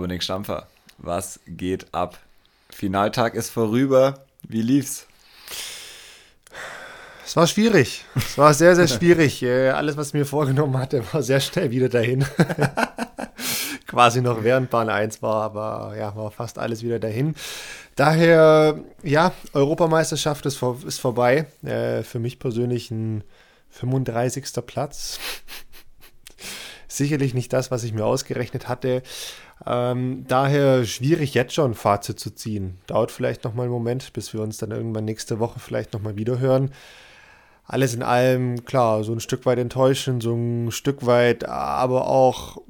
Dominik Stampfer, was geht ab? Finaltag ist vorüber. Wie lief's? Es war schwierig. Es war sehr, sehr schwierig. Äh, alles, was ich mir vorgenommen hatte, war sehr schnell wieder dahin. Quasi noch während Bahn 1 war, aber ja, war fast alles wieder dahin. Daher, ja, Europameisterschaft ist, vor, ist vorbei. Äh, für mich persönlich ein 35. Platz. Sicherlich nicht das, was ich mir ausgerechnet hatte. Ähm, daher schwierig jetzt schon ein Fazit zu ziehen. Dauert vielleicht noch mal einen Moment, bis wir uns dann irgendwann nächste Woche vielleicht noch mal wieder hören. Alles in allem, klar, so ein Stück weit enttäuschend, so ein Stück weit, aber auch,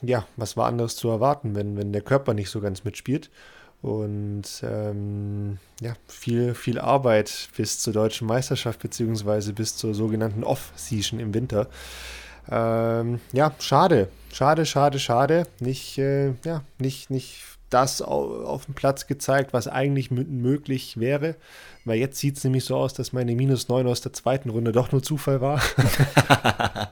ja, was war anderes zu erwarten, wenn, wenn der Körper nicht so ganz mitspielt. Und ähm, ja, viel, viel Arbeit bis zur deutschen Meisterschaft, beziehungsweise bis zur sogenannten Off-Season im Winter. Ähm, ja, schade. Schade, schade, schade. Nicht, äh, ja, nicht, nicht das auf, auf dem Platz gezeigt, was eigentlich möglich wäre. Weil jetzt sieht es nämlich so aus, dass meine minus 9 aus der zweiten Runde doch nur Zufall war.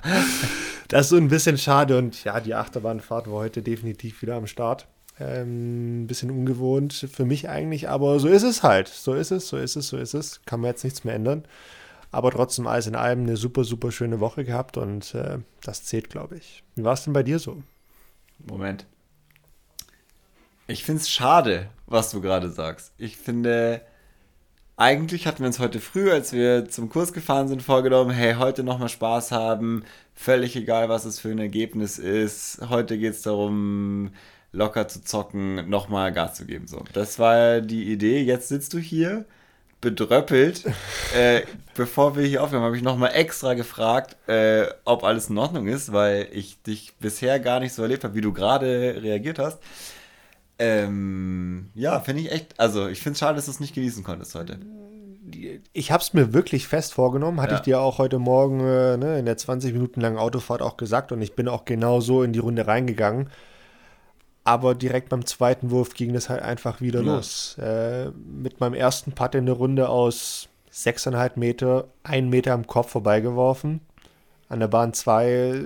das ist so ein bisschen schade und ja, die Achterbahnfahrt war heute definitiv wieder am Start. Ähm, ein bisschen ungewohnt für mich eigentlich, aber so ist es halt. So ist es, so ist es, so ist es. Kann man jetzt nichts mehr ändern. Aber trotzdem alles in allem eine super, super schöne Woche gehabt und äh, das zählt, glaube ich. Wie war es denn bei dir so? Moment. Ich finde es schade, was du gerade sagst. Ich finde, eigentlich hatten wir uns heute früh, als wir zum Kurs gefahren sind, vorgenommen, hey, heute nochmal Spaß haben. Völlig egal, was es für ein Ergebnis ist. Heute geht es darum, locker zu zocken, nochmal Gas zu geben. So, das war die Idee. Jetzt sitzt du hier bedröppelt. äh, bevor wir hier aufhören, habe ich nochmal extra gefragt, äh, ob alles in Ordnung ist, weil ich dich bisher gar nicht so erlebt habe, wie du gerade reagiert hast. Ähm, ja, finde ich echt, also ich finde es schade, dass du es nicht genießen konntest heute. Ich habe es mir wirklich fest vorgenommen, hatte ja. ich dir auch heute Morgen äh, ne, in der 20 Minuten langen Autofahrt auch gesagt und ich bin auch genau so in die Runde reingegangen. Aber direkt beim zweiten Wurf ging das halt einfach wieder ja. los. Äh, mit meinem ersten Putt in der Runde aus 6,5 Meter, ein Meter am Kopf vorbeigeworfen. An der Bahn 2,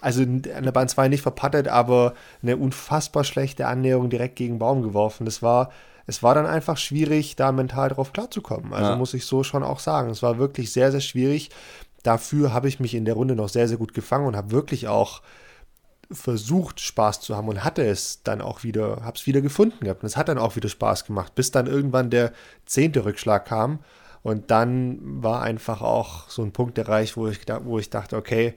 also an der Bahn 2 nicht verpattet, aber eine unfassbar schlechte Annäherung direkt gegen Baum geworfen. Das war, es war dann einfach schwierig, da mental drauf klarzukommen. Also ja. muss ich so schon auch sagen. Es war wirklich sehr, sehr schwierig. Dafür habe ich mich in der Runde noch sehr, sehr gut gefangen und habe wirklich auch versucht, Spaß zu haben und hatte es dann auch wieder, habe es wieder gefunden gehabt. Und es hat dann auch wieder Spaß gemacht, bis dann irgendwann der zehnte Rückschlag kam. Und dann war einfach auch so ein Punkt erreicht, wo ich, wo ich dachte, okay,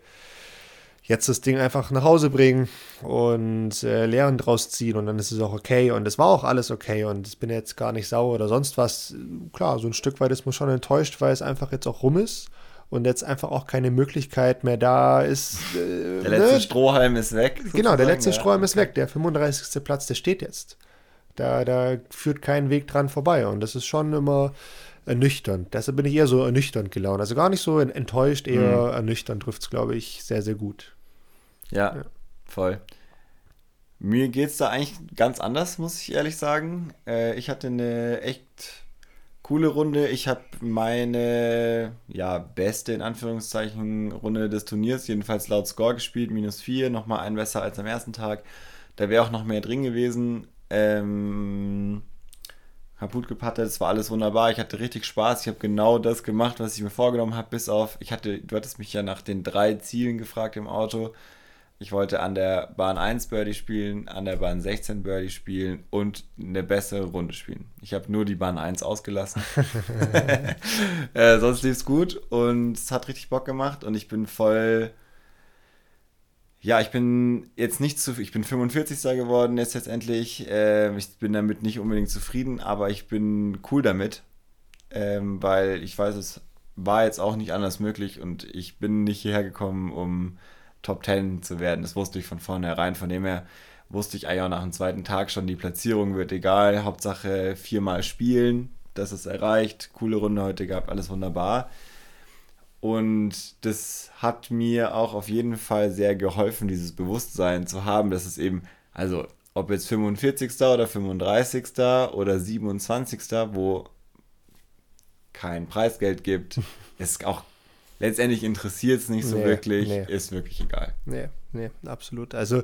jetzt das Ding einfach nach Hause bringen und äh, Lehren draus ziehen und dann ist es auch okay und es war auch alles okay und ich bin jetzt gar nicht sauer oder sonst was. Klar, so ein Stück weit ist man schon enttäuscht, weil es einfach jetzt auch rum ist und jetzt einfach auch keine Möglichkeit mehr da ist. Äh, der letzte ne? Strohhalm ist weg. Genau, der letzte ja. Strohhalm ist weg. Der 35. Platz, der steht jetzt. Da, da führt kein Weg dran vorbei und das ist schon immer ernüchternd. Deshalb bin ich eher so ernüchternd gelaunt. Also gar nicht so enttäuscht, eher mhm. ernüchternd trifft es, glaube ich, sehr, sehr gut. Ja, ja. voll. Mir geht es da eigentlich ganz anders, muss ich ehrlich sagen. Äh, ich hatte eine echt coole Runde. Ich habe meine ja, beste in Anführungszeichen Runde des Turniers, jedenfalls laut Score gespielt, minus 4, nochmal ein besser als am ersten Tag. Da wäre auch noch mehr drin gewesen. Ähm, kaputt gepattet, es war alles wunderbar. Ich hatte richtig Spaß. Ich habe genau das gemacht, was ich mir vorgenommen habe, bis auf, ich hatte, du hattest mich ja nach den drei Zielen gefragt im Auto. Ich wollte an der Bahn 1 Birdie spielen, an der Bahn 16 Birdie spielen und eine bessere Runde spielen. Ich habe nur die Bahn 1 ausgelassen. äh, sonst lief es gut und es hat richtig Bock gemacht und ich bin voll. Ja, ich bin jetzt nicht zu. Ich bin 45. geworden jetzt letztendlich. Äh, ich bin damit nicht unbedingt zufrieden, aber ich bin cool damit, ähm, weil ich weiß, es war jetzt auch nicht anders möglich und ich bin nicht hierher gekommen, um Top 10 zu werden. Das wusste ich von vornherein. Von dem her wusste ich eigentlich auch nach dem zweiten Tag schon, die Platzierung wird egal. Hauptsache viermal spielen, das ist erreicht. Coole Runde heute gehabt, alles wunderbar. Und das hat mir auch auf jeden Fall sehr geholfen, dieses Bewusstsein zu haben, dass es eben, also ob jetzt 45. oder 35. oder 27. wo kein Preisgeld gibt, ist auch letztendlich interessiert es nicht so nee, wirklich, nee. ist wirklich egal. Nee, nee, absolut. Also ja.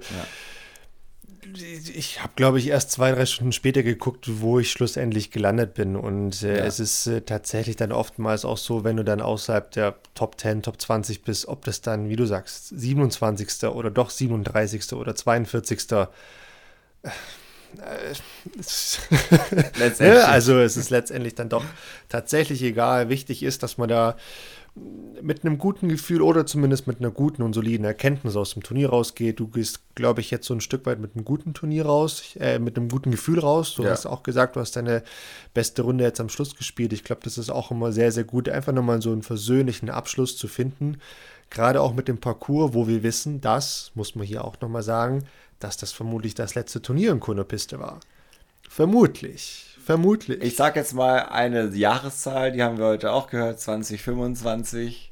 ich habe, glaube ich, erst zwei, drei Stunden später geguckt, wo ich schlussendlich gelandet bin. Und äh, ja. es ist äh, tatsächlich dann oftmals auch so, wenn du dann außerhalb der Top 10, Top 20 bist, ob das dann, wie du sagst, 27. oder doch 37. oder 42. letztendlich. also es ist letztendlich dann doch tatsächlich egal. Wichtig ist, dass man da mit einem guten Gefühl oder zumindest mit einer guten und soliden Erkenntnis aus dem Turnier rausgeht. Du gehst, glaube ich, jetzt so ein Stück weit mit einem guten Turnier raus, äh, mit einem guten Gefühl raus. Du ja. hast auch gesagt, du hast deine beste Runde jetzt am Schluss gespielt. Ich glaube, das ist auch immer sehr, sehr gut, einfach nochmal so einen versöhnlichen Abschluss zu finden. Gerade auch mit dem Parcours, wo wir wissen, das, muss man hier auch nochmal sagen, dass das vermutlich das letzte Turnier in Kunopiste war. Vermutlich. Vermutlich. Ich sag jetzt mal eine Jahreszahl, die haben wir heute auch gehört, 2025.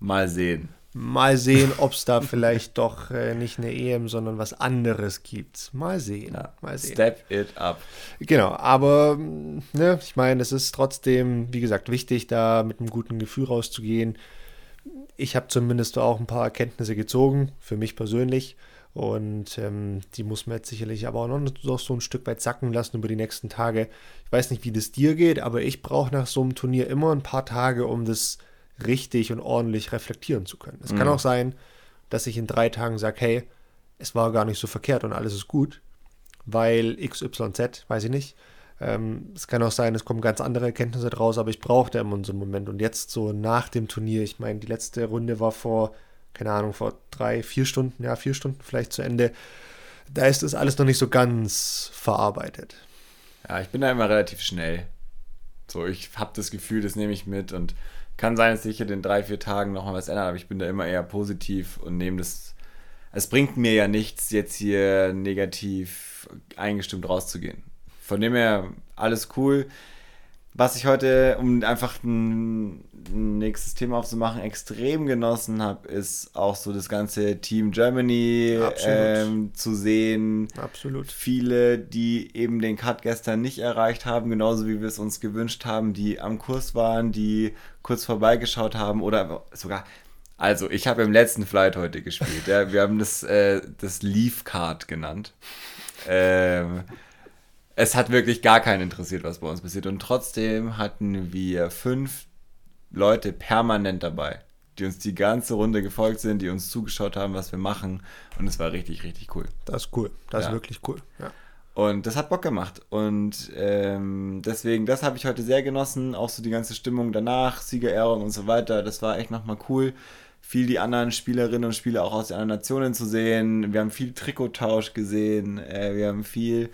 Mal sehen. Mal sehen, ob es da vielleicht doch äh, nicht eine EM, sondern was anderes gibt. Mal sehen. Ja, mal sehen. Step it up. Genau, aber ne, ich meine, es ist trotzdem, wie gesagt, wichtig, da mit einem guten Gefühl rauszugehen. Ich habe zumindest auch ein paar Erkenntnisse gezogen, für mich persönlich. Und ähm, die muss man jetzt sicherlich aber auch noch so ein Stück weit sacken lassen über die nächsten Tage. Ich weiß nicht, wie das dir geht, aber ich brauche nach so einem Turnier immer ein paar Tage, um das richtig und ordentlich reflektieren zu können. Es mhm. kann auch sein, dass ich in drei Tagen sage, hey, es war gar nicht so verkehrt und alles ist gut, weil XYZ, weiß ich nicht. Ähm, es kann auch sein, es kommen ganz andere Erkenntnisse draus, aber ich brauche da immer so einen Moment. Und jetzt so nach dem Turnier, ich meine, die letzte Runde war vor keine Ahnung, vor drei, vier Stunden, ja, vier Stunden vielleicht zu Ende. Da ist das alles noch nicht so ganz verarbeitet. Ja, ich bin da immer relativ schnell. So, ich habe das Gefühl, das nehme ich mit und kann sein, dass sich in den drei, vier Tagen nochmal was ändert, aber ich bin da immer eher positiv und nehme das. Es bringt mir ja nichts, jetzt hier negativ eingestimmt rauszugehen. Von dem her, alles cool. Was ich heute, um einfach ein nächstes Thema aufzumachen, extrem genossen habe, ist auch so das ganze Team Germany ähm, zu sehen. Absolut. Viele, die eben den Cut gestern nicht erreicht haben, genauso wie wir es uns gewünscht haben, die am Kurs waren, die kurz vorbeigeschaut haben oder sogar also, ich habe im letzten Flight heute gespielt. Ja, wir haben das, äh, das Leaf Card genannt. Ähm, es hat wirklich gar keinen interessiert, was bei uns passiert. Und trotzdem hatten wir fünf Leute permanent dabei, die uns die ganze Runde gefolgt sind, die uns zugeschaut haben, was wir machen. Und es war richtig, richtig cool. Das ist cool. Das ja. ist wirklich cool. Ja. Und das hat Bock gemacht. Und ähm, deswegen, das habe ich heute sehr genossen. Auch so die ganze Stimmung danach, Siegerehrung und so weiter. Das war echt nochmal cool. Viel die anderen Spielerinnen und Spieler auch aus den anderen Nationen zu sehen. Wir haben viel Trikottausch gesehen. Äh, wir haben viel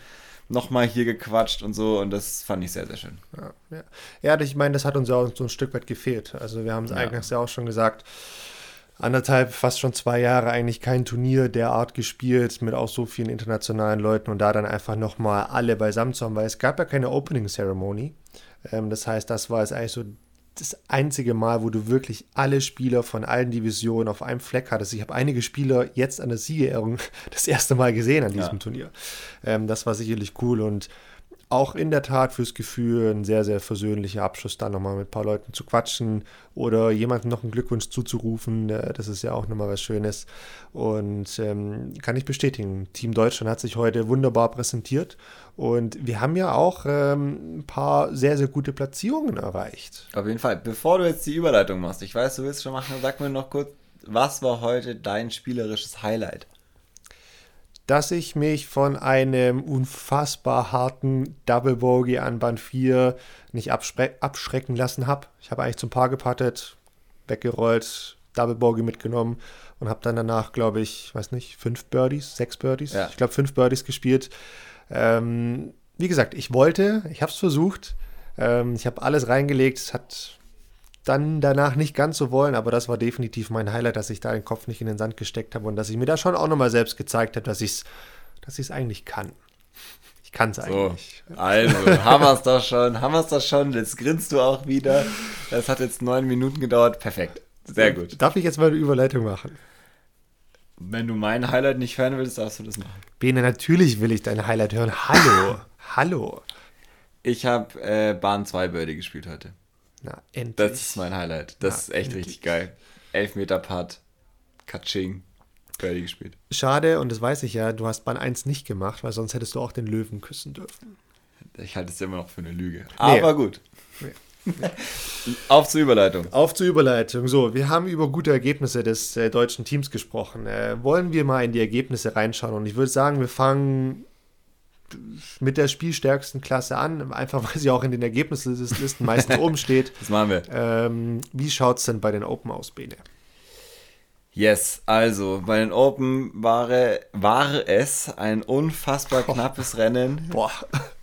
nochmal hier gequatscht und so und das fand ich sehr, sehr schön. Ja, ja. ja ich meine, das hat uns ja auch so ein Stück weit gefehlt. Also wir haben es ja. eigentlich ja auch schon gesagt, anderthalb, fast schon zwei Jahre eigentlich kein Turnier der Art gespielt mit auch so vielen internationalen Leuten und da dann einfach nochmal alle beisammen zu haben, weil es gab ja keine Opening Ceremony. Ähm, das heißt, das war jetzt eigentlich so das einzige Mal, wo du wirklich alle Spieler von allen Divisionen auf einem Fleck hattest. Ich habe einige Spieler jetzt an der Siegerehrung das erste Mal gesehen an diesem ja. Turnier. Ähm, das war sicherlich cool und auch in der Tat fürs Gefühl ein sehr, sehr versöhnlicher Abschluss, da nochmal mit ein paar Leuten zu quatschen oder jemandem noch einen Glückwunsch zuzurufen. Äh, das ist ja auch nochmal was Schönes. Und ähm, kann ich bestätigen, Team Deutschland hat sich heute wunderbar präsentiert und wir haben ja auch ähm, ein paar sehr, sehr gute Platzierungen erreicht. Auf jeden Fall. Bevor du jetzt die Überleitung machst, ich weiß, du willst schon machen, sag mir noch kurz, was war heute dein spielerisches Highlight? Dass ich mich von einem unfassbar harten Double Bogey an Band 4 nicht abschrecken lassen habe. Ich habe eigentlich zum Paar gepattet, weggerollt, Double Bogey mitgenommen und habe dann danach, glaube ich, weiß nicht, fünf Birdies, sechs Birdies, ja. ich glaube fünf Birdies gespielt. Ähm, wie gesagt, ich wollte, ich habe es versucht, ähm, ich habe alles reingelegt, es hat dann danach nicht ganz so wollen, aber das war definitiv mein Highlight, dass ich da den Kopf nicht in den Sand gesteckt habe und dass ich mir da schon auch nochmal selbst gezeigt habe, dass ich es dass eigentlich kann. Ich kann es eigentlich. So, also, haben wir es doch schon, haben wir es doch schon, jetzt grinst du auch wieder. Das hat jetzt neun Minuten gedauert, perfekt. Sehr gut. Darf ich jetzt mal eine Überleitung machen? Wenn du mein Highlight nicht hören willst, darfst du das machen. Bene, natürlich will ich dein Highlight hören. Hallo, hallo. Ich habe äh, Bahn 2 Birdie gespielt heute. Na, endlich. Das ist mein Highlight. Das Na, ist echt endlich. richtig geil. Elfmeter Putt, Katsching. Birdie gespielt. Schade, und das weiß ich ja, du hast Bahn 1 nicht gemacht, weil sonst hättest du auch den Löwen küssen dürfen. Ich halte es immer noch für eine Lüge. Aber nee. gut. Nee. Auf zur Überleitung. Auf zur Überleitung. So, wir haben über gute Ergebnisse des äh, deutschen Teams gesprochen. Äh, wollen wir mal in die Ergebnisse reinschauen? Und ich würde sagen, wir fangen mit der spielstärksten Klasse an, einfach weil sie auch in den Ergebnislisten meistens oben steht. Das machen wir. Ähm, wie schaut es denn bei den Open aus, Bene? Yes, also bei den Open war, war es ein unfassbar knappes Rennen. Boah.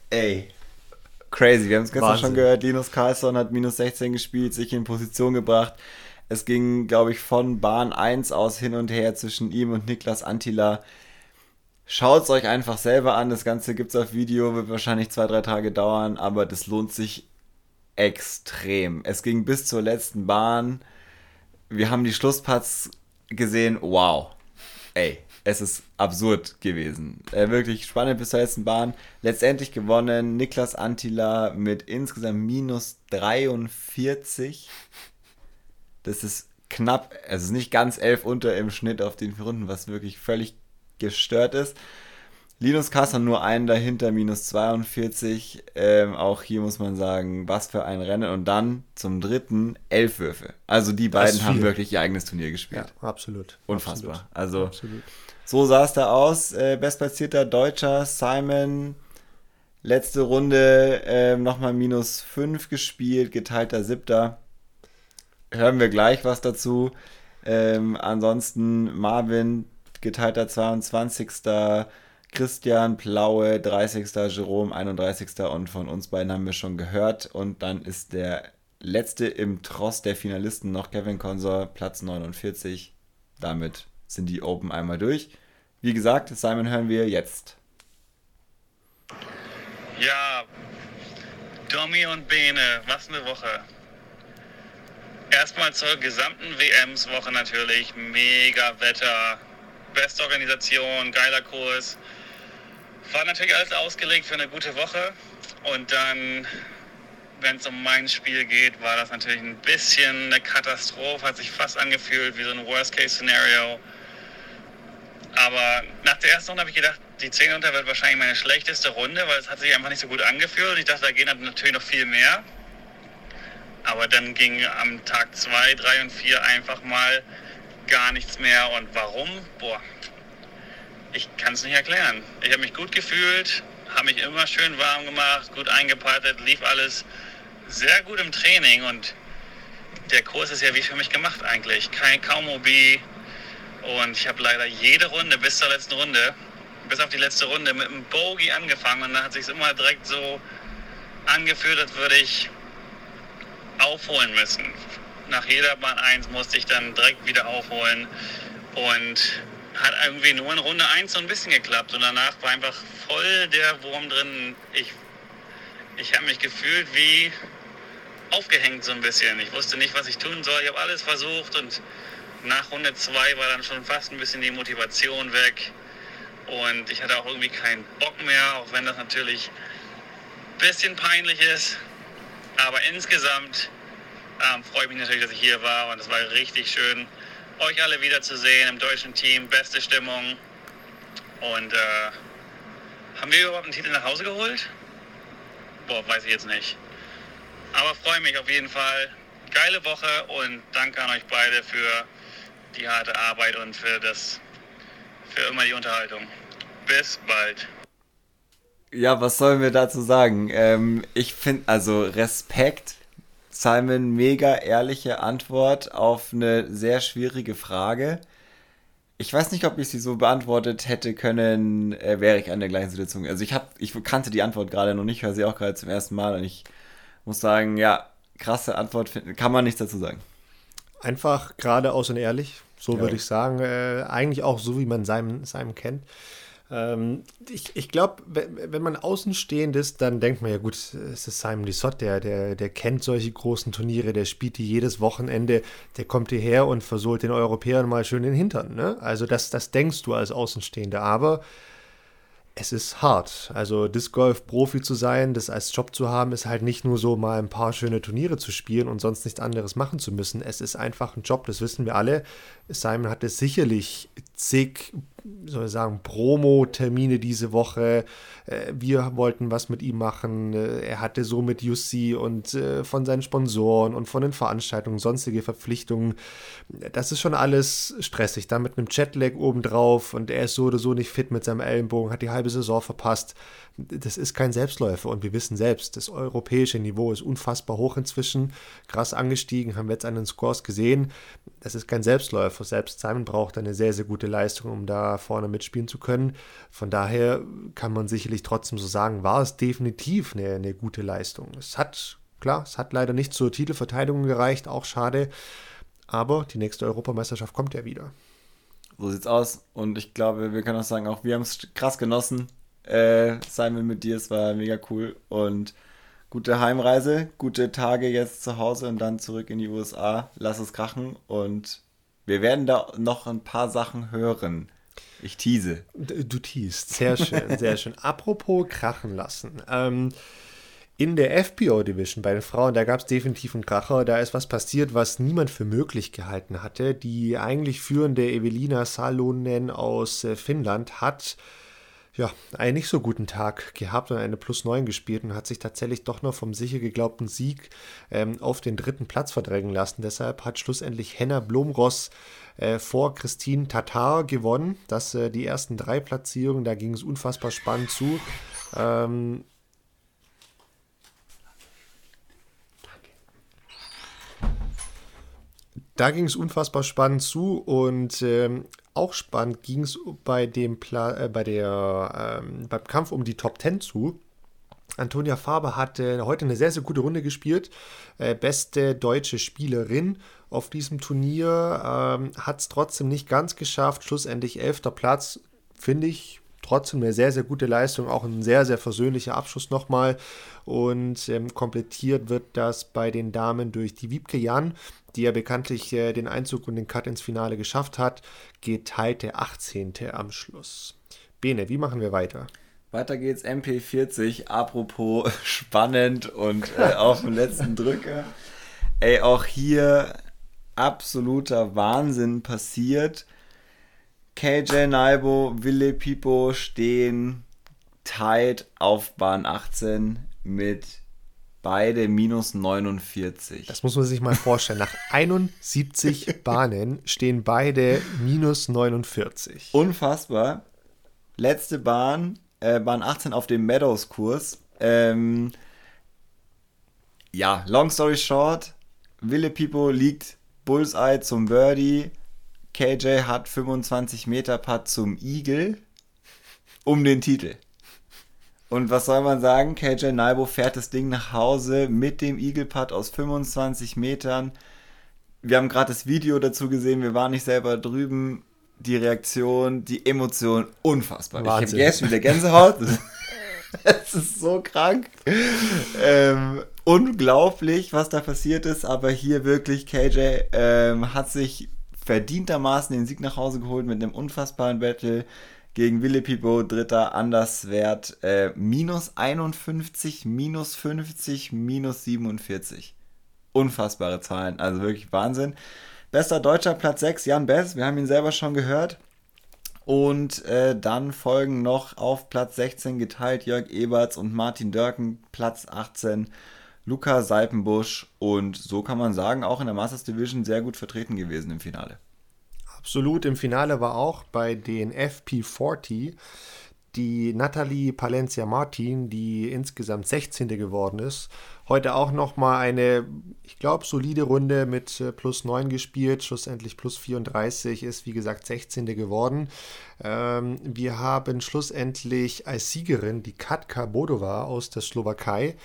Ey, crazy. Wir haben es gestern schon gehört. Linus Carlson hat minus 16 gespielt, sich in Position gebracht. Es ging, glaube ich, von Bahn 1 aus hin und her zwischen ihm und Niklas Antila. Schaut es euch einfach selber an. Das Ganze gibt es auf Video, wird wahrscheinlich zwei, drei Tage dauern, aber das lohnt sich extrem. Es ging bis zur letzten Bahn. Wir haben die Schlusspatz gesehen. Wow. Ey, es ist absurd gewesen. Äh, wirklich spannend bis zur letzten Bahn. Letztendlich gewonnen Niklas Antila mit insgesamt minus 43. Das ist knapp, also nicht ganz elf unter im Schnitt auf den vier Runden, was wirklich völlig gestört ist. Linus Kasser nur einen dahinter, minus 42. Ähm, auch hier muss man sagen, was für ein Rennen. Und dann zum dritten elf Würfe. Also die beiden haben wirklich ihr eigenes Turnier gespielt. Ja, absolut. Unfassbar. Absolut. Also absolut. So sah es da aus. Äh, bestplatzierter Deutscher Simon. Letzte Runde äh, nochmal minus 5 gespielt, geteilter Siebter. Hören wir gleich was dazu. Ähm, ansonsten Marvin, geteilter 22. Christian Plaue, 30. Jerome, 31. Und von uns beiden haben wir schon gehört. Und dann ist der letzte im Tross der Finalisten noch Kevin Consor, Platz 49. Damit sind die Open einmal durch. Wie gesagt, Simon hören wir jetzt. Ja, Domi und Bene, was eine Woche. Erstmal zur gesamten WMs-Woche natürlich. Mega Wetter, beste Organisation, geiler Kurs. War natürlich alles ausgelegt für eine gute Woche. Und dann, wenn es um mein Spiel geht, war das natürlich ein bisschen eine Katastrophe. Hat sich fast angefühlt wie so ein Worst-Case-Szenario. Aber nach der ersten Runde habe ich gedacht, die 10 unter wird wahrscheinlich meine schlechteste Runde, weil es hat sich einfach nicht so gut angefühlt. Ich dachte, da gehen natürlich noch viel mehr. Aber dann ging am Tag 2, 3 und 4 einfach mal gar nichts mehr. Und warum? Boah, ich kann es nicht erklären. Ich habe mich gut gefühlt, habe mich immer schön warm gemacht, gut eingepattet, lief alles sehr gut im Training und der Kurs ist ja wie für mich gemacht eigentlich. Kein kaum OB, und ich habe leider jede Runde bis zur letzten Runde, bis auf die letzte Runde, mit einem Bogey angefangen. Und dann hat sich immer direkt so angefühlt, als würde ich aufholen müssen. Nach jeder Bahn 1 musste ich dann direkt wieder aufholen. Und hat irgendwie nur in Runde 1 so ein bisschen geklappt. Und danach war einfach voll der Wurm drin. Ich, ich habe mich gefühlt wie aufgehängt so ein bisschen. Ich wusste nicht, was ich tun soll. Ich habe alles versucht und nach Runde 2 war dann schon fast ein bisschen die Motivation weg. Und ich hatte auch irgendwie keinen Bock mehr, auch wenn das natürlich ein bisschen peinlich ist. Aber insgesamt ähm, freue ich mich natürlich, dass ich hier war und es war richtig schön, euch alle wiederzusehen im deutschen Team. Beste Stimmung. Und äh, haben wir überhaupt einen Titel nach Hause geholt? Boah, weiß ich jetzt nicht. Aber freue mich auf jeden Fall. Geile Woche und danke an euch beide für die harte Arbeit und für das, für immer die Unterhaltung. Bis bald. Ja, was sollen wir dazu sagen? Ähm, ich finde, also Respekt, Simon, mega ehrliche Antwort auf eine sehr schwierige Frage. Ich weiß nicht, ob ich sie so beantwortet hätte können, äh, wäre ich an der gleichen Situation. Also ich hab, ich kannte die Antwort gerade noch nicht, höre sie auch gerade zum ersten Mal und ich muss sagen, ja, krasse Antwort, kann man nichts dazu sagen. Einfach geradeaus und ehrlich, so ja. würde ich sagen. Äh, eigentlich auch so, wie man Simon, Simon kennt. Ähm, ich ich glaube, wenn, man außenstehend ist, dann denkt man ja, gut, es ist Simon Lissot, der, der, der kennt solche großen Turniere, der spielt die jedes Wochenende, der kommt hierher und versohlt den Europäern mal schön den Hintern. Ne? Also das, das denkst du als Außenstehender. Aber es ist hart. Also Disc Golf Profi zu sein, das als Job zu haben, ist halt nicht nur so mal ein paar schöne Turniere zu spielen und sonst nichts anderes machen zu müssen. Es ist einfach ein Job, das wissen wir alle. Simon hatte sicherlich zig soll ich sagen, Promo-Termine diese Woche. Äh, wir wollten was mit ihm machen. Äh, er hatte so mit UC und äh, von seinen Sponsoren und von den Veranstaltungen sonstige Verpflichtungen. Das ist schon alles stressig. Da mit einem Jetlag obendrauf und er ist so oder so nicht fit mit seinem Ellenbogen, hat die halbe Saison verpasst das ist kein Selbstläufer und wir wissen selbst, das europäische Niveau ist unfassbar hoch inzwischen, krass angestiegen, haben wir jetzt an den Scores gesehen. Das ist kein Selbstläufer. Selbst Simon braucht eine sehr, sehr gute Leistung, um da vorne mitspielen zu können. Von daher kann man sicherlich trotzdem so sagen, war es definitiv eine, eine gute Leistung. Es hat, klar, es hat leider nicht zur Titelverteidigung gereicht, auch schade. Aber die nächste Europameisterschaft kommt ja wieder. So sieht's aus. Und ich glaube, wir können auch sagen, auch wir haben es krass genossen äh, Simon, mit dir. Es war mega cool und gute Heimreise, gute Tage jetzt zu Hause und dann zurück in die USA. Lass es krachen und wir werden da noch ein paar Sachen hören. Ich tease. Du teast. Sehr schön, sehr schön. Apropos krachen lassen. Ähm, in der FPO Division bei den Frauen, da gab es definitiv einen Kracher. Da ist was passiert, was niemand für möglich gehalten hatte. Die eigentlich führende Evelina Salonen aus äh, Finnland hat ja, einen nicht so guten Tag gehabt und eine Plus 9 gespielt und hat sich tatsächlich doch noch vom sicher geglaubten Sieg ähm, auf den dritten Platz verdrängen lassen. Deshalb hat schlussendlich Henna Blomross äh, vor Christine Tatar gewonnen. Das äh, die ersten drei Platzierungen, da ging es unfassbar spannend zu. Ähm, da ging es unfassbar spannend zu und ähm, auch spannend ging es bei dem Pla äh, bei der ähm, beim Kampf um die Top 10 zu. Antonia Faber hatte heute eine sehr, sehr gute Runde gespielt. Äh, beste deutsche Spielerin auf diesem Turnier. Ähm, Hat es trotzdem nicht ganz geschafft. Schlussendlich elfter Platz. Finde ich trotzdem eine sehr, sehr gute Leistung, auch ein sehr, sehr versöhnlicher Abschluss nochmal. Und ähm, komplettiert wird das bei den Damen durch die Wiebke Jan, die ja bekanntlich äh, den Einzug und den Cut ins Finale geschafft hat, geteilte 18. am Schluss. Bene, wie machen wir weiter? Weiter geht's, MP40, apropos spannend und äh, auf dem letzten Drücker. Ey, auch hier absoluter Wahnsinn passiert. KJ Naibo, Wille Pipo stehen tight auf Bahn 18 mit beide minus 49. Das muss man sich mal vorstellen. Nach 71 Bahnen stehen beide minus 49. Unfassbar. Letzte Bahn, äh, Bahn 18 auf dem Meadows-Kurs. Ähm, ja, long story short, Wille Pipo liegt Bullseye zum Birdie. KJ hat 25 Meter Putt zum Eagle um den Titel. Und was soll man sagen? KJ Naibo fährt das Ding nach Hause mit dem Eagle Putt aus 25 Metern. Wir haben gerade das Video dazu gesehen, wir waren nicht selber drüben. Die Reaktion, die Emotion, unfassbar. Wahnsinn. Ich habe jetzt wieder Gänsehaut. Es ist so krank. Ähm, unglaublich, was da passiert ist, aber hier wirklich KJ ähm, hat sich verdientermaßen den Sieg nach Hause geholt mit einem unfassbaren Battle gegen Wille Pipo, dritter Anderswert, äh, minus 51, minus 50, minus 47. Unfassbare Zahlen, also wirklich Wahnsinn. Bester Deutscher, Platz 6, Jan Bess, wir haben ihn selber schon gehört. Und äh, dann folgen noch auf Platz 16 geteilt Jörg Eberts und Martin Dörken, Platz 18 Luca Seipenbusch und so kann man sagen, auch in der Masters Division sehr gut vertreten gewesen im Finale. Absolut, im Finale war auch bei den FP40 die Nathalie Palencia Martin, die insgesamt 16. geworden ist. Heute auch nochmal eine, ich glaube, solide Runde mit äh, plus 9 gespielt, schlussendlich plus 34, ist wie gesagt 16. geworden. Ähm, wir haben schlussendlich als Siegerin die Katka Bodova aus der Slowakei.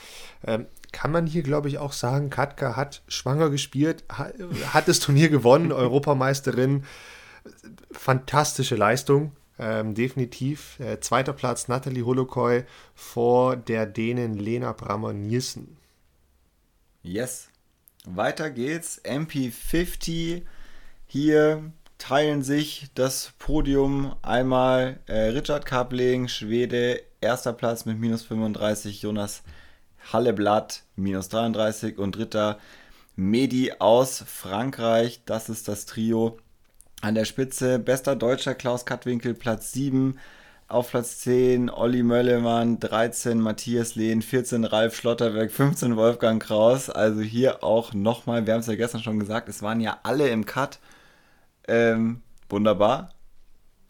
Ähm, kann man hier, glaube ich, auch sagen, Katka hat schwanger gespielt, hat das Turnier gewonnen, Europameisterin. Fantastische Leistung, ähm, definitiv. Äh, zweiter Platz Nathalie Holokoy vor der Dänen Lena Brammer-Nielsen. Yes. Weiter geht's. MP50 hier teilen sich das Podium einmal äh, Richard Kapling, Schwede, erster Platz mit minus 35, Jonas Halleblatt, minus 33 und dritter Medi aus Frankreich. Das ist das Trio. An der Spitze bester Deutscher Klaus Kattwinkel, Platz 7. Auf Platz 10 Olli Möllemann, 13 Matthias Lehn, 14 Ralf Schlotterberg, 15 Wolfgang Kraus. Also hier auch nochmal, wir haben es ja gestern schon gesagt, es waren ja alle im Cut. Ähm, wunderbar.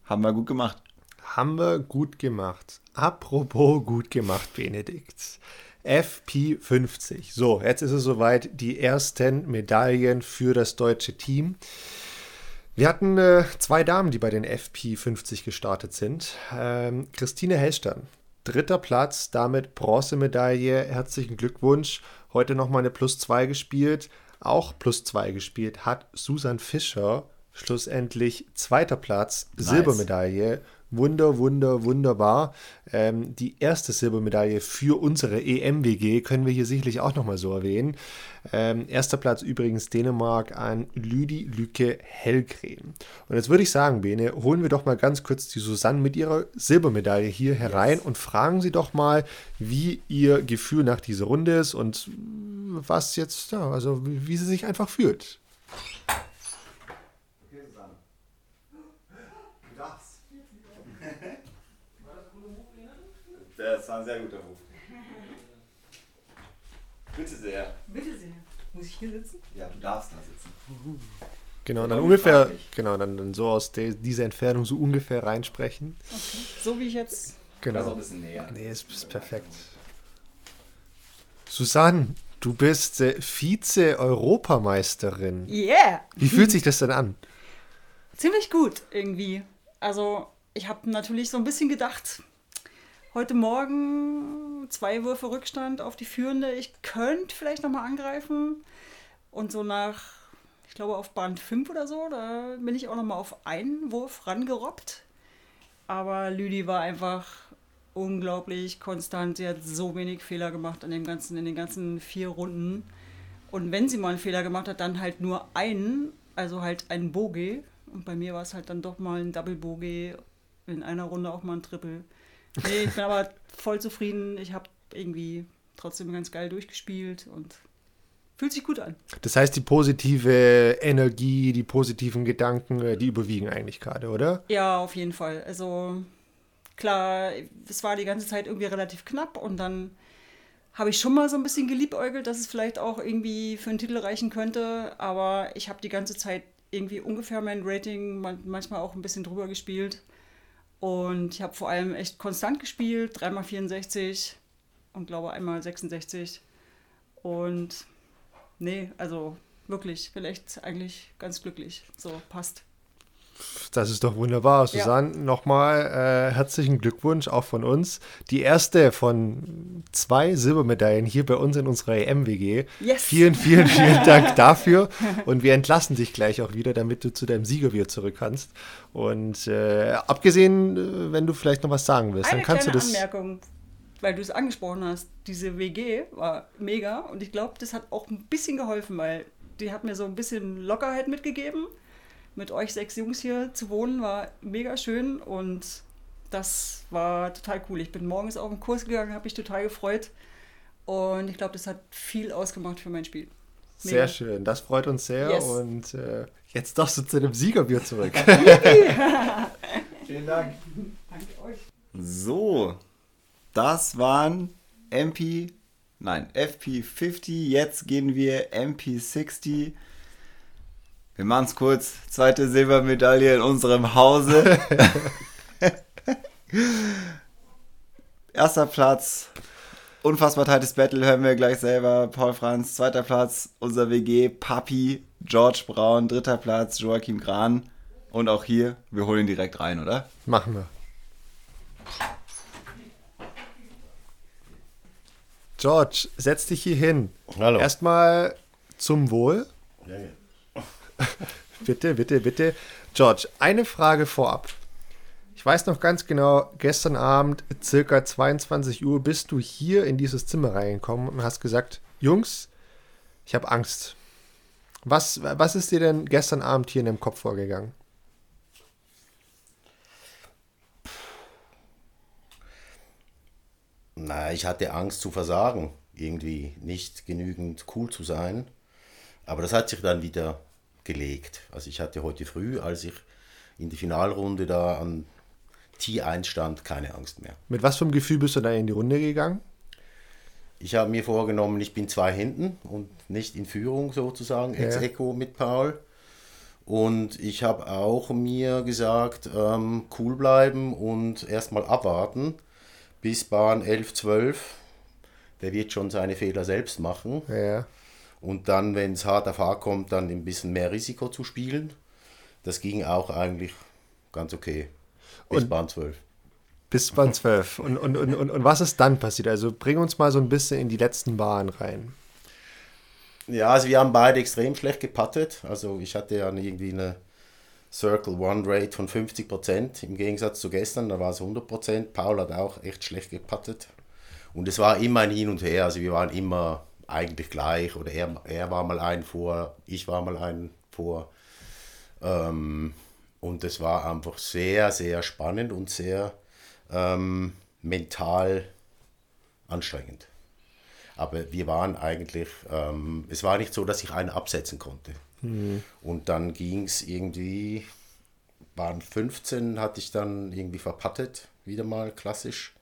Haben wir gut gemacht. Haben wir gut gemacht. Apropos gut gemacht, Benedikt. FP50. So, jetzt ist es soweit, die ersten Medaillen für das deutsche Team. Wir hatten äh, zwei Damen, die bei den FP50 gestartet sind. Ähm, Christine Hellstern, dritter Platz, damit Bronzemedaille. Herzlichen Glückwunsch. Heute nochmal eine Plus 2 gespielt. Auch Plus 2 gespielt hat Susan Fischer. Schlussendlich zweiter Platz, nice. Silbermedaille wunder, wunder, wunderbar. Ähm, die erste Silbermedaille für unsere EMWG können wir hier sicherlich auch nochmal so erwähnen. Ähm, erster Platz übrigens Dänemark an Lüdi Lücke Hellgren. Und jetzt würde ich sagen, Bene, holen wir doch mal ganz kurz die Susanne mit ihrer Silbermedaille hier herein yes. und fragen sie doch mal, wie ihr Gefühl nach dieser Runde ist und was jetzt, ja, also wie sie sich einfach fühlt. Das war ein sehr guter Ruf. Bitte sehr. Bitte sehr. Muss ich hier sitzen? Ja, du darfst da sitzen. Genau, dann ungefähr, genau, dann, dann so aus de, dieser Entfernung so ungefähr reinsprechen. Okay. So wie ich jetzt. Genau. Also ein bisschen näher. Nee, ist, ist perfekt. Susanne, du bist äh, Vize-Europameisterin. Yeah! Wie fühlt sich das denn an? Ziemlich gut irgendwie. Also, ich habe natürlich so ein bisschen gedacht, Heute Morgen zwei Würfe Rückstand auf die Führende. Ich könnte vielleicht nochmal angreifen. Und so nach, ich glaube auf Band 5 oder so, da bin ich auch nochmal auf einen Wurf rangerobbt. Aber Lüdi war einfach unglaublich konstant. Sie hat so wenig Fehler gemacht in, dem ganzen, in den ganzen vier Runden. Und wenn sie mal einen Fehler gemacht hat, dann halt nur einen, also halt einen Bogey. Und bei mir war es halt dann doch mal ein Double Bogey, in einer Runde auch mal ein Triple. Nee, ich bin aber voll zufrieden. Ich habe irgendwie trotzdem ganz geil durchgespielt und fühlt sich gut an. Das heißt, die positive Energie, die positiven Gedanken, äh, die überwiegen eigentlich gerade, oder? Ja, auf jeden Fall. Also klar, es war die ganze Zeit irgendwie relativ knapp und dann habe ich schon mal so ein bisschen geliebäugelt, dass es vielleicht auch irgendwie für einen Titel reichen könnte, aber ich habe die ganze Zeit irgendwie ungefähr mein Rating manchmal auch ein bisschen drüber gespielt. Und ich habe vor allem echt konstant gespielt, dreimal 64 und glaube einmal 66. Und nee, also wirklich, echt eigentlich ganz glücklich. So, passt. Das ist doch wunderbar. Susanne, ja. nochmal äh, herzlichen Glückwunsch auch von uns. Die erste von zwei Silbermedaillen hier bei uns in unserer EMWG. Yes. Vielen, vielen, vielen Dank dafür. Und wir entlassen dich gleich auch wieder, damit du zu deinem Siegerbier zurück kannst. Und äh, abgesehen, äh, wenn du vielleicht noch was sagen willst, Eine dann kannst du das. Anmerkung, weil du es angesprochen hast. Diese WG war mega und ich glaube, das hat auch ein bisschen geholfen, weil die hat mir so ein bisschen Lockerheit mitgegeben mit euch sechs Jungs hier zu wohnen, war mega schön und das war total cool. Ich bin morgens auf den Kurs gegangen, habe mich total gefreut und ich glaube, das hat viel ausgemacht für mein Spiel. Mega. Sehr schön, das freut uns sehr yes. und äh, jetzt darfst du zu dem Siegerbier zurück. Vielen Dank. Danke euch. So, das waren MP, nein, FP50, jetzt gehen wir MP60. Wir machen es kurz. Zweite Silbermedaille in unserem Hause. Erster Platz. Unfassbar tightes Battle, hören wir gleich selber. Paul Franz, zweiter Platz, unser WG, Papi, George Braun, dritter Platz, Joachim Gran. Und auch hier, wir holen ihn direkt rein, oder? Machen wir. George, setz dich hier hin. Hallo. Erstmal zum Wohl. Ja, ja. bitte, bitte, bitte. George, eine Frage vorab. Ich weiß noch ganz genau, gestern Abend, circa 22 Uhr, bist du hier in dieses Zimmer reingekommen und hast gesagt, Jungs, ich habe Angst. Was, was ist dir denn gestern Abend hier in dem Kopf vorgegangen? Na, ich hatte Angst zu versagen, irgendwie nicht genügend cool zu sein. Aber das hat sich dann wieder gelegt. Also ich hatte heute früh, als ich in die Finalrunde da an T1 stand, keine Angst mehr. Mit was für einem Gefühl bist du da in die Runde gegangen? Ich habe mir vorgenommen, ich bin zwei hinten und nicht in Führung sozusagen, ex echo mit Paul. Und ich habe auch mir gesagt, ähm, cool bleiben und erstmal abwarten bis Bahn 11, 12. Der wird schon seine Fehler selbst machen. Ja. Und dann, wenn es hart auf hart kommt, dann ein bisschen mehr Risiko zu spielen. Das ging auch eigentlich ganz okay. Bis Und- Bahn 12. Bis Bahn 12. Und, und, und, und, und was ist dann passiert? Also bring uns mal so ein bisschen in die letzten Bahnen rein. Ja, also wir haben beide extrem schlecht gepattet. Also ich hatte ja irgendwie eine Circle One Rate von 50% im Gegensatz zu gestern, da war es 100%. Paul hat auch echt schlecht gepattet. Und es war immer ein Hin und Her, also wir waren immer eigentlich gleich oder er, er war mal ein vor, ich war mal ein vor. Ähm, und es war einfach sehr, sehr spannend und sehr ähm, mental anstrengend. Aber wir waren eigentlich, ähm, es war nicht so, dass ich einen absetzen konnte. Und dann ging es irgendwie, waren 15, hatte ich dann irgendwie verpattet, wieder mal klassisch.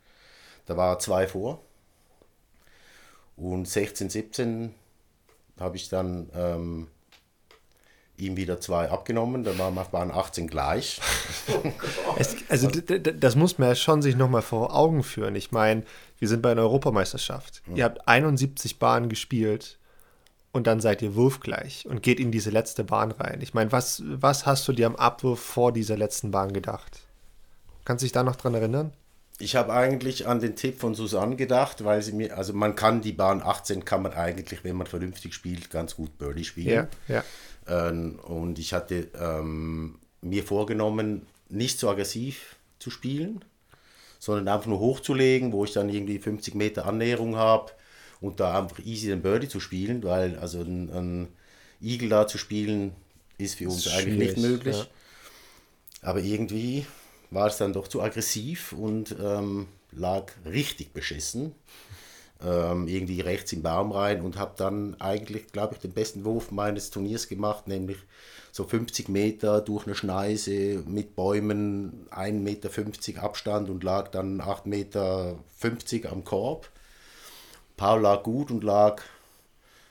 Da war zwei vor. Und 16, 17 habe ich dann ähm, ihm wieder zwei abgenommen. Da waren waren 18 gleich. Es, also das muss man ja schon sich nochmal vor Augen führen. Ich meine, wir sind bei einer Europameisterschaft. Ihr habt 71 Bahnen gespielt und dann seid ihr wurfgleich und geht in diese letzte Bahn rein. Ich meine, was, was hast du dir am Abwurf vor dieser letzten Bahn gedacht? Kannst du dich da noch dran erinnern? Ich habe eigentlich an den Tipp von Susanne gedacht, weil sie mir, also man kann die Bahn 18, kann man eigentlich, wenn man vernünftig spielt, ganz gut Birdie spielen. ja. Ähm, und ich hatte ähm, mir vorgenommen, nicht so aggressiv zu spielen, sondern einfach nur hochzulegen, wo ich dann irgendwie 50 Meter Annäherung habe und da einfach easy den Birdie zu spielen, weil also ein, ein Eagle da zu spielen ist für uns Ist eigentlich nicht möglich. ja. Aber irgendwie war es dann doch zu aggressiv und ähm, lag richtig beschissen. Ähm, irgendwie rechts im Baum rein und habe dann eigentlich, glaube ich, den besten Wurf meines Turniers gemacht, nämlich so 50 Meter durch eine Schneise mit Bäumen, 1,50 Meter Abstand und lag dann 8,50 Meter am Korb. Paul lag gut und lag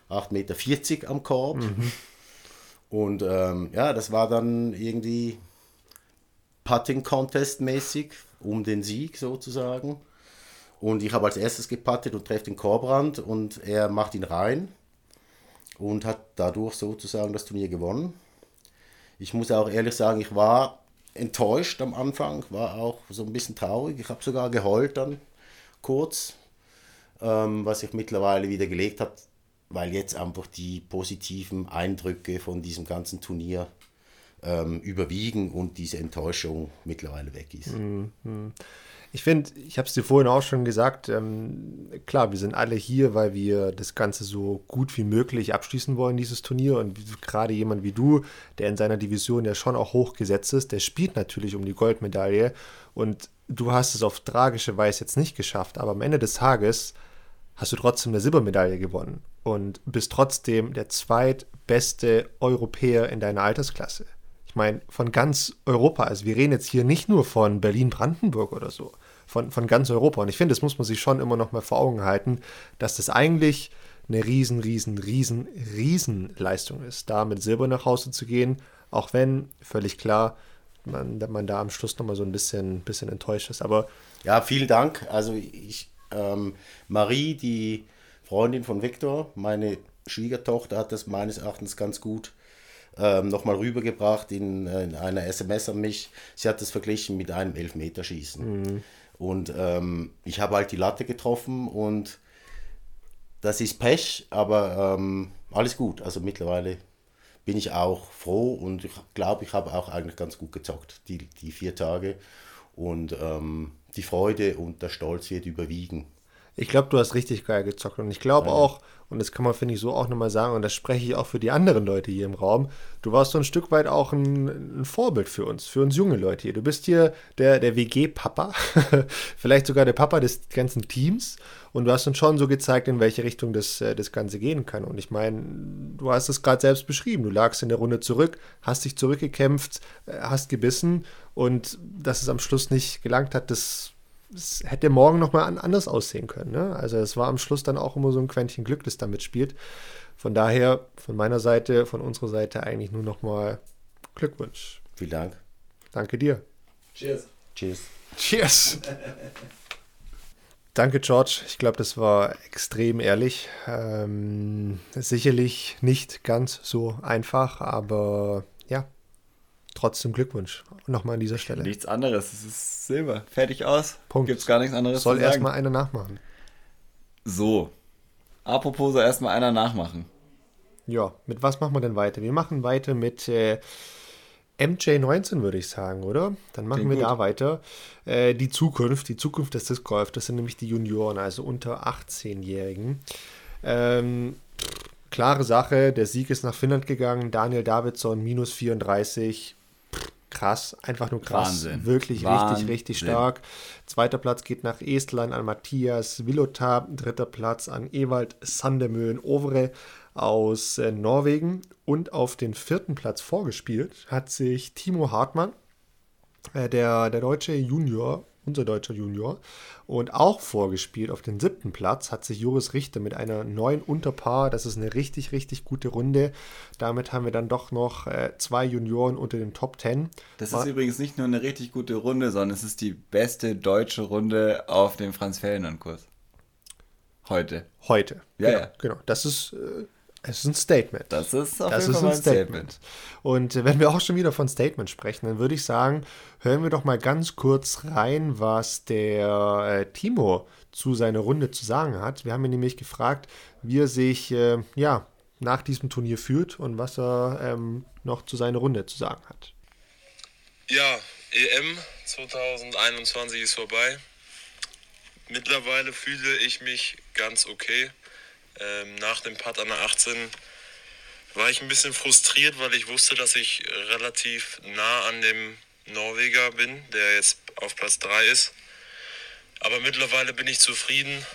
8,40 Meter am Korb. Und ähm, ja, das war dann irgendwie Putting Contest mäßig um den Sieg sozusagen. Und ich habe als erstes gepattet und treffe den Korbrand und er macht ihn rein und hat dadurch sozusagen das Turnier gewonnen. Ich muss auch ehrlich sagen, ich war enttäuscht am Anfang, war auch so ein bisschen traurig. Ich habe sogar geheult dann kurz, ähm, was ich mittlerweile wieder gelegt habe, weil jetzt einfach die positiven Eindrücke von diesem ganzen Turnier ähm, überwiegen und diese Enttäuschung mittlerweile weg ist. Ich finde, ich habe es dir vorhin auch schon gesagt, ähm, klar, wir sind alle hier, weil wir das Ganze so gut wie möglich abschließen wollen, dieses Turnier. Und gerade jemand wie du, der in seiner Division ja schon auch hochgesetzt ist, der spielt natürlich um die Goldmedaille. Und du hast es auf tragische Weise jetzt nicht geschafft, aber am Ende des Tages hast du trotzdem eine Silbermedaille gewonnen und bist trotzdem der zweitbeste Europäer in deiner Altersklasse. Ich meine, von ganz Europa, also wir reden jetzt hier nicht nur von Berlin-Brandenburg oder so, von, von ganz Europa. Und ich finde, das muss man sich schon immer noch mal vor Augen halten, dass das eigentlich eine riesen, riesen, riesen, riesen Leistung ist, da mit Silber nach Hause zu gehen, auch wenn, völlig klar, man, man da am Schluss noch mal so ein bisschen, bisschen enttäuscht ist. Aber Ja, vielen Dank. Also ich, ähm, Marie, die Freundin von Viktor, meine Schwiegertochter, hat das meines Erachtens ganz gut ähm, nochmal rübergebracht in, äh, in einer SMS an mich. Sie hat das verglichen mit einem Elfmeterschießen. Und ähm, ich habe halt die Latte getroffen und das ist Pech, aber ähm, alles gut. Also mittlerweile bin ich auch froh und ich glaube, ich habe auch eigentlich ganz gut gezockt, die, die vier Tage. Und ähm, die Freude und der Stolz wird überwiegen. Ich glaube, du hast richtig geil gezockt. Und ich glaube auch, und das kann man, finde ich, so auch nochmal sagen, und das spreche ich auch für die anderen Leute hier im Raum, du warst so ein Stück weit auch ein, ein Vorbild für uns, für uns junge Leute hier. Du bist hier der, der WG-Papa, vielleicht sogar der Papa des ganzen Teams. Und du hast uns schon so gezeigt, in welche Richtung das, äh, das Ganze gehen kann. Und ich meine, du hast es gerade selbst beschrieben. Du lagst in der Runde zurück, hast dich zurückgekämpft, äh, hast gebissen und dass es am Schluss nicht gelangt hat, das es hätte morgen nochmal anders aussehen können. Ne? Also es war am Schluss dann auch immer so ein Quäntchen Glück, das damit spielt. Von daher, von meiner Seite, von unserer Seite eigentlich nur nochmal Glückwunsch. Vielen Dank. Danke dir. Cheers. Cheers. Cheers. Danke, George. Ich glaube, das war extrem ehrlich. Ähm, sicherlich nicht ganz so einfach, aber trotzdem Glückwunsch. Nochmal an dieser Stelle. Nichts anderes. Es ist Silber. Fertig aus. Punkt. Gibt's gar nichts anderes Soll zu sagen. erstmal einer nachmachen. So. Apropos, soll erstmal einer nachmachen. Ja, mit was machen wir denn weiter? Wir machen weiter mit äh, MJ19, würde ich sagen, oder? Dann machen Klingt wir gut. da weiter. Äh, die Zukunft, die Zukunft des Disc Golf, das sind nämlich die Junioren, also unter 18-Jährigen. Ähm, klare Sache, der Sieg ist nach Finnland gegangen. Daniel Davidson, minus 34. Krass, einfach nur krass. Wahnsinn. Wirklich Wahnsinn. richtig, richtig stark. Zweiter Platz geht nach Estland an Matthias Villota. Dritter Platz an Ewald Sandemöen Ovre aus äh, Norwegen. Und auf den vierten Platz vorgespielt hat sich Timo Hartmann, äh, der, der deutsche Junior, unser deutscher Junior. Und auch vorgespielt auf den siebten Platz hat sich Joris Richter mit einer neuen Unterpaar. Das ist eine richtig, richtig gute Runde. Damit haben wir dann doch noch äh, zwei Junioren unter den Top Ten. Das War- ist übrigens nicht nur eine richtig gute Runde, sondern es ist die beste deutsche Runde auf dem Franz-Ferdinand-Kurs. Heute. Heute. Ja, genau, ja. genau. Das ist, äh, es ist ein Statement. Das ist auf Das jeden ist Fall ein mal Statement. Und äh, wenn wir auch schon wieder von Statement sprechen, dann würde ich sagen, hören wir doch mal ganz kurz rein, was der äh, Timo zu seiner Runde zu sagen hat. Wir haben ihn nämlich gefragt, wie er sich äh, ja, nach diesem Turnier fühlt und was er ähm, noch zu seiner Runde zu sagen hat. Ja, EM 2021 ist vorbei. Mittlerweile fühle ich mich ganz okay. Ähm, nach dem Putt an der 18 war ich ein bisschen frustriert, weil ich wusste, dass ich relativ nah an dem Norweger bin, der jetzt auf Platz 3 ist. Aber mittlerweile bin ich zufrieden.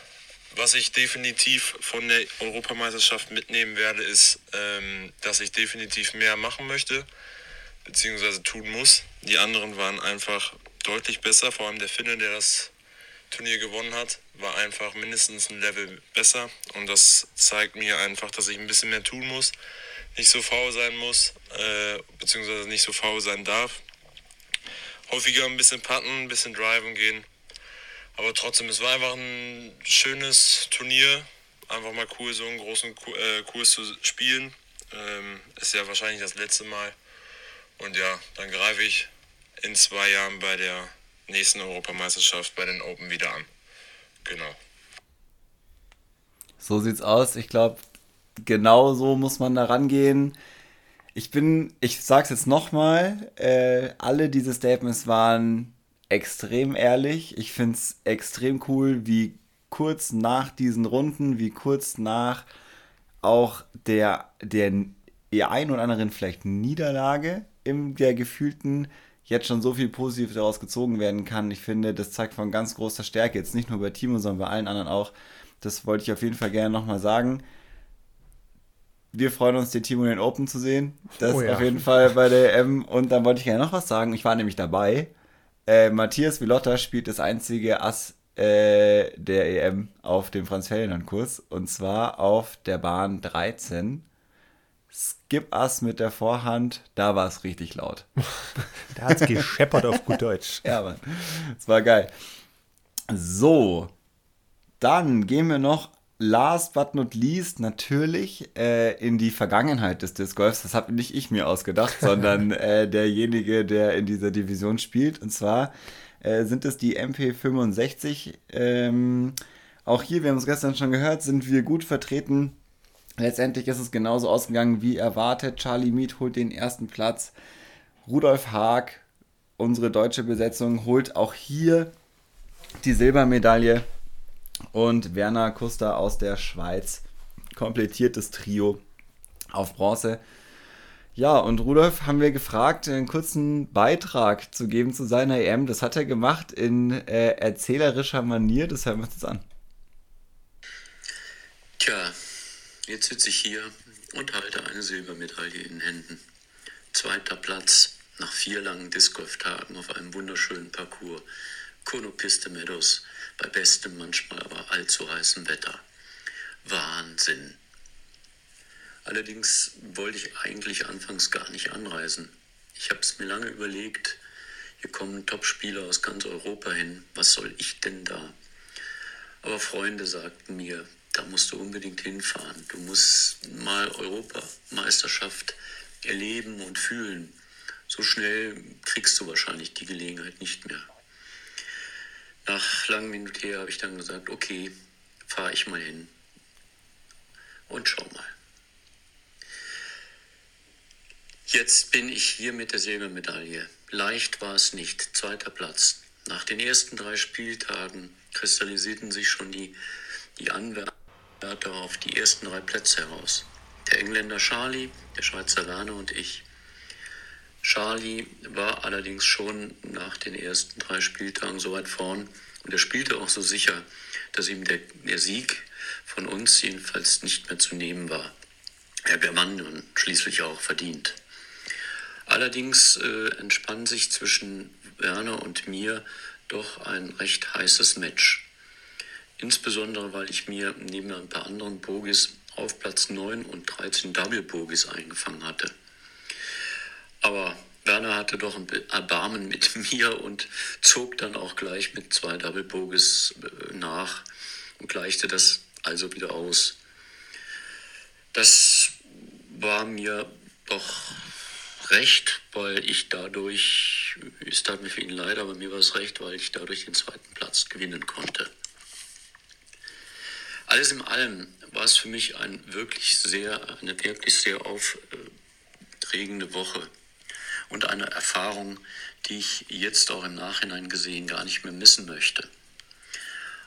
Was ich definitiv von der Europameisterschaft mitnehmen werde, ist, ähm, dass ich definitiv mehr machen möchte beziehungsweise tun muss. Die anderen waren einfach deutlich besser, vor allem der Finne, der das Turnier gewonnen hat, war einfach mindestens ein Level besser und das zeigt mir einfach, dass ich ein bisschen mehr tun muss, nicht so faul sein muss, äh, beziehungsweise nicht so faul sein darf. Häufiger ein bisschen putten, ein bisschen driven gehen, aber trotzdem, es war einfach ein schönes Turnier, einfach mal cool, so einen großen äh, Kurs zu spielen. Ähm, ist ja wahrscheinlich das letzte Mal. Und ja, dann greife ich in zwei Jahren bei der nächsten Europameisterschaft bei den Open wieder an. Genau. So sieht's aus. Ich glaube, genau so muss man da rangehen. Ich bin, ich sag's jetzt nochmal, äh, alle diese Statements waren extrem ehrlich. Ich find's extrem cool, wie kurz nach diesen Runden, wie kurz nach auch der, der der ein oder anderen vielleicht Niederlage in der gefühlten jetzt schon so viel Positives daraus gezogen werden kann. Ich finde, das zeigt von ganz großer Stärke, jetzt nicht nur bei Timo, sondern bei allen anderen auch. Das wollte ich auf jeden Fall gerne nochmal sagen. Wir freuen uns, den Timo in den Open zu sehen. Das Oh ja. auf jeden Fall bei der EM. Und dann wollte ich gerne noch was sagen. Ich war nämlich dabei. Äh, Matthias Vilotta spielt das einzige Ass äh, der EM auf dem Franz-Ferdinand-Kurs. Und zwar auf der Bahn 13. Skip-Ass mit der Vorhand. Da war es richtig laut. Da hat es gescheppert auf gut Deutsch. Ja, Mann. Das war geil. So, dann gehen wir noch last but not least natürlich äh, in die Vergangenheit des Disc Golfs. Das habe nicht ich mir ausgedacht, sondern äh, derjenige, der in dieser Division spielt. Und zwar äh, sind es die MP65. Ähm, auch hier, wir haben es gestern schon gehört, sind wir gut vertreten. Letztendlich ist es genauso ausgegangen wie erwartet. Charlie Mead holt den ersten Platz. Rudolf Haag, unsere deutsche Besetzung, holt auch hier die Silbermedaille. und Werner Kuster aus der Schweiz komplettiert das Trio auf Bronze. Ja, und Rudolf haben wir gefragt, einen kurzen Beitrag zu geben zu seiner EM. Das hat er gemacht in äh, erzählerischer Manier. Das hören wir uns jetzt an. Tja, jetzt sitze ich hier und halte eine Silbermedaille in Händen. Zweiter Platz nach vier langen Discgolf-Tagen auf einem wunderschönen Parcours. Konopiste Meadows, bei bestem, manchmal aber allzu heißem Wetter. Wahnsinn. Allerdings wollte ich eigentlich anfangs gar nicht anreisen. Ich habe es mir lange überlegt, hier kommen Topspieler aus ganz Europa hin, was soll ich denn da? Aber Freunde sagten mir, da musst du unbedingt hinfahren. Du musst mal Europameisterschaft erleben und fühlen. So schnell kriegst du wahrscheinlich die Gelegenheit nicht mehr. Nach und Her habe ich dann gesagt, okay, fahre ich mal hin und schau mal. Jetzt bin ich hier mit der Silbermedaille. Leicht war es nicht. Zweiter Platz. Nach den ersten drei Spieltagen kristallisierten sich schon die, die Anwärter auf die ersten drei Plätze heraus. Der Engländer Charlie, der Schweizer Werner und ich. Charlie war allerdings schon nach den ersten drei Spieltagen so weit vorn und er spielte auch so sicher, dass ihm der, der Sieg von uns jedenfalls nicht mehr zu nehmen war. Er gewann und schließlich auch verdient. Allerdings äh, entspann sich zwischen Werner und mir doch ein recht heißes Match. Insbesondere, weil ich mir neben ein paar anderen Bogies auf Platz 9 und 13 Double Bogies eingefangen hatte. Aber Werner hatte doch ein Erbarmen mit mir und zog dann auch gleich mit zwei Double Bogies äh, nach und gleichte das also wieder aus. Das war mir doch recht, weil ich dadurch, es tat mir für ihn leid, aber mir war es recht, weil ich dadurch den zweiten Platz gewinnen konnte. Alles in allem war es für mich ein wirklich sehr, eine wirklich sehr aufregende Woche und eine Erfahrung, die ich jetzt auch im Nachhinein gesehen gar nicht mehr missen möchte.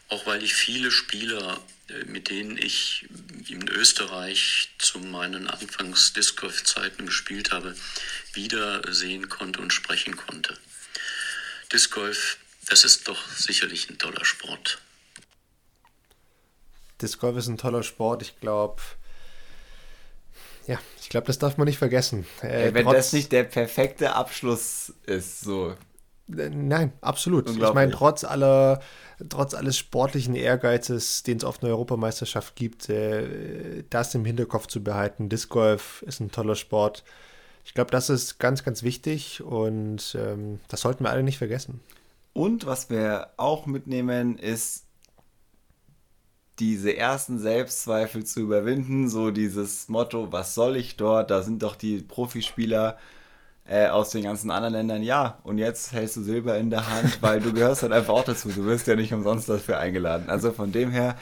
Auch weil ich viele Spieler äh, mit denen ich in Österreich zu meinen Anfangs Disc Zeiten gespielt habe, wiedersehen konnte und sprechen konnte. Disc Golf, das ist doch sicherlich ein toller Sport. Disc Golf ist ein toller Sport. Ich glaube, ja, ich glaube, das darf man nicht vergessen. Äh, wenn das nicht der perfekte Abschluss ist, so. Äh, nein, absolut. Ich meine, trotz aller trotz alles sportlichen Ehrgeizes, den es auf einer Europameisterschaft gibt, äh, das im Hinterkopf zu behalten. Disc Golf ist ein toller Sport. Ich glaube, das ist ganz, ganz wichtig und ähm, das sollten wir alle nicht vergessen. Und was wir auch mitnehmen, ist diese ersten Selbstzweifel zu überwinden, so dieses Motto, was soll ich dort? Da sind doch die Profispieler äh, aus den ganzen anderen Ländern, ja, und jetzt hältst du Silber in der Hand, weil du gehörst halt einfach auch dazu. Du wirst ja nicht umsonst dafür eingeladen. Also von dem her,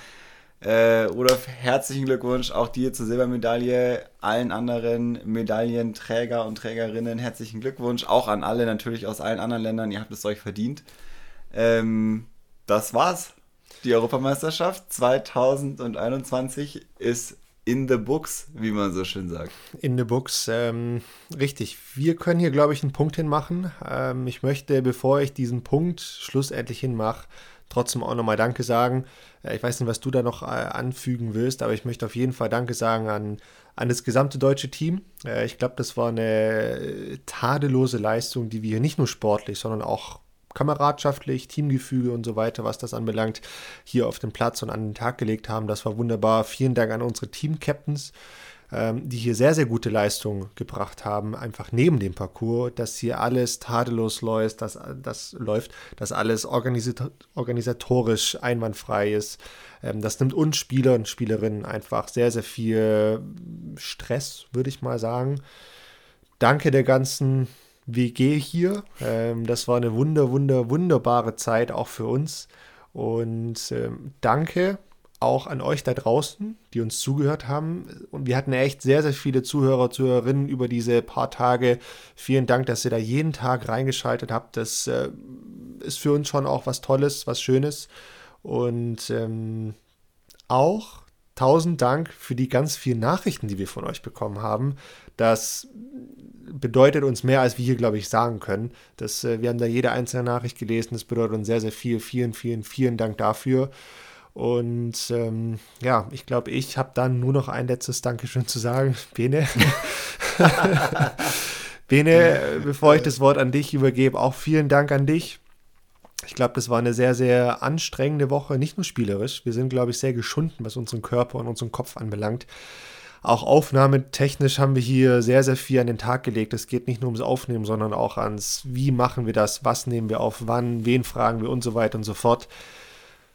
äh, Rudolf, herzlichen Glückwunsch auch dir zur Silbermedaille, allen anderen Medaillenträger und Trägerinnen, herzlichen Glückwunsch, auch an alle natürlich aus allen anderen Ländern, ihr habt es euch verdient. Ähm, das war's. Die Europameisterschaft 2021 ist in the books, wie man so schön sagt. In the books, ähm, richtig. Wir können hier, glaube ich, einen Punkt hinmachen. Ähm, ich möchte, bevor ich diesen Punkt schlussendlich hinmache, trotzdem auch nochmal Danke sagen. Äh, ich weiß nicht, was du da noch äh, anfügen willst, aber ich möchte auf jeden Fall Danke sagen an, an das gesamte deutsche Team. Äh, ich glaube, das war eine tadellose Leistung, die wir nicht nur sportlich, sondern auch kameradschaftlich, Teamgefüge und so weiter, was das anbelangt, hier auf den Platz und an den Tag gelegt haben. Das war wunderbar. Vielen Dank an unsere Team-Captains, ähm, die hier sehr, sehr gute Leistungen gebracht haben, einfach neben dem Parcours, dass hier alles tadellos läuft, dass das läuft, dass alles organisatorisch einwandfrei ist. Ähm, das nimmt uns Spieler und Spielerinnen einfach sehr, sehr viel Stress, würde ich mal sagen. Danke der ganzen WG hier. Ähm, das war eine wunder, wunder, wunderbare Zeit auch für uns. Und ähm, danke auch an euch da draußen, die uns zugehört haben. Und wir hatten echt sehr, sehr viele Zuhörer, Zuhörerinnen über diese paar Tage. Vielen Dank, dass ihr da jeden Tag reingeschaltet habt. Das äh, ist für uns schon auch was Tolles, was Schönes. Und ähm, auch tausend Dank für die ganz vielen Nachrichten, die wir von euch bekommen haben. Das bedeutet uns mehr, als wir hier, glaube ich, sagen können. Das, äh, wir haben da jede einzelne Nachricht gelesen. Das bedeutet uns sehr, sehr viel. Vielen, vielen, vielen Dank dafür. Und ähm, ja, ich glaube, ich habe dann nur noch ein letztes Dankeschön zu sagen. Bene. Bene, bevor ich das Wort an dich übergebe, auch vielen Dank an dich. Ich glaube, das war eine sehr, sehr anstrengende Woche, nicht nur spielerisch. Wir sind, glaube ich, sehr geschunden, was unseren Körper und unseren Kopf anbelangt. Auch aufnahmetechnisch haben wir hier sehr, sehr viel an den Tag gelegt. Es geht nicht nur ums Aufnehmen, sondern auch ans, wie machen wir das, was nehmen wir auf, wann, wen fragen wir und so weiter und so fort.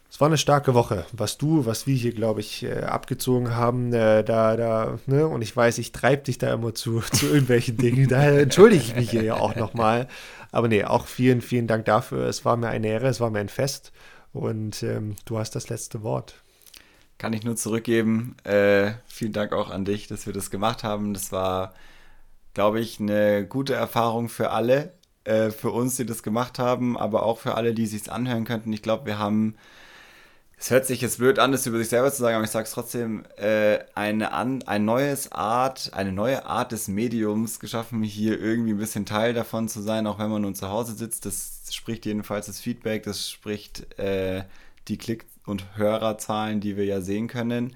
Es war eine starke Woche, was du, was wir hier, glaube ich, äh, abgezogen haben. Äh, da, da, ne? Und ich weiß, ich treibe dich da immer zu, zu irgendwelchen Dingen. Daher entschuldige ich mich hier ja auch nochmal. Aber nee, auch vielen, vielen Dank dafür. Es war mir eine Ehre, es war mir ein Fest. Und ähm, du hast das letzte Wort. Kann ich nur zurückgeben. Äh, vielen Dank auch an dich, dass wir das gemacht haben. Das war, glaube ich, eine gute Erfahrung für alle. Äh, für uns, die das gemacht haben, aber auch für alle, die sich anhören könnten. Ich glaube, wir haben es hört sich jetzt blöd an, das über sich selber zu sagen, aber ich sage es trotzdem, äh, eine, an, ein neues Art, eine neue Art des Mediums geschaffen, hier irgendwie ein bisschen Teil davon zu sein, auch wenn man nun zu Hause sitzt. Das spricht jedenfalls das Feedback, das spricht äh, die Klick- und Hörerzahlen, die wir ja sehen können.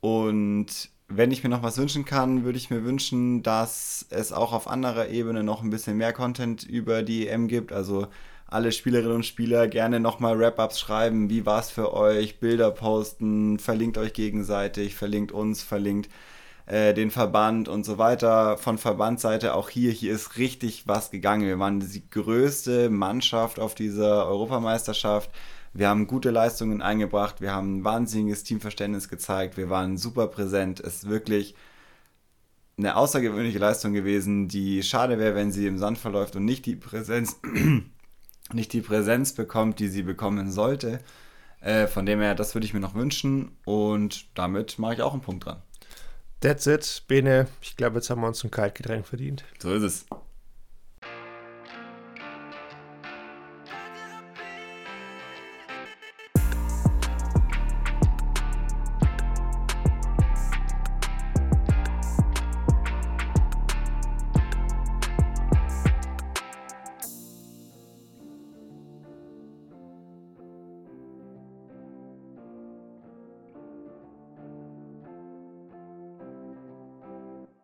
Und wenn ich mir noch was wünschen kann, würde ich mir wünschen, dass es auch auf anderer Ebene noch ein bisschen mehr Content über die EM gibt. Also alle Spielerinnen und Spieler gerne nochmal Wrap-Ups schreiben. Wie war es für euch? Bilder posten, verlinkt euch gegenseitig, verlinkt uns, verlinkt äh, den Verband und so weiter. Von Verbandsseite auch hier, hier ist richtig was gegangen. Wir waren die größte Mannschaft auf dieser Europameisterschaft. Wir haben gute Leistungen eingebracht, wir haben ein wahnsinniges Teamverständnis gezeigt, wir waren super präsent. Es ist wirklich eine außergewöhnliche Leistung gewesen, die schade wäre, wenn sie im Sand verläuft und nicht die Präsenz nicht die Präsenz bekommt, die sie bekommen sollte. Äh, von dem her, das würde ich mir noch wünschen und damit mache ich auch einen Punkt dran. That's it, Bene. Ich glaube, jetzt haben wir uns ein Kaltgetränk verdient. So ist es.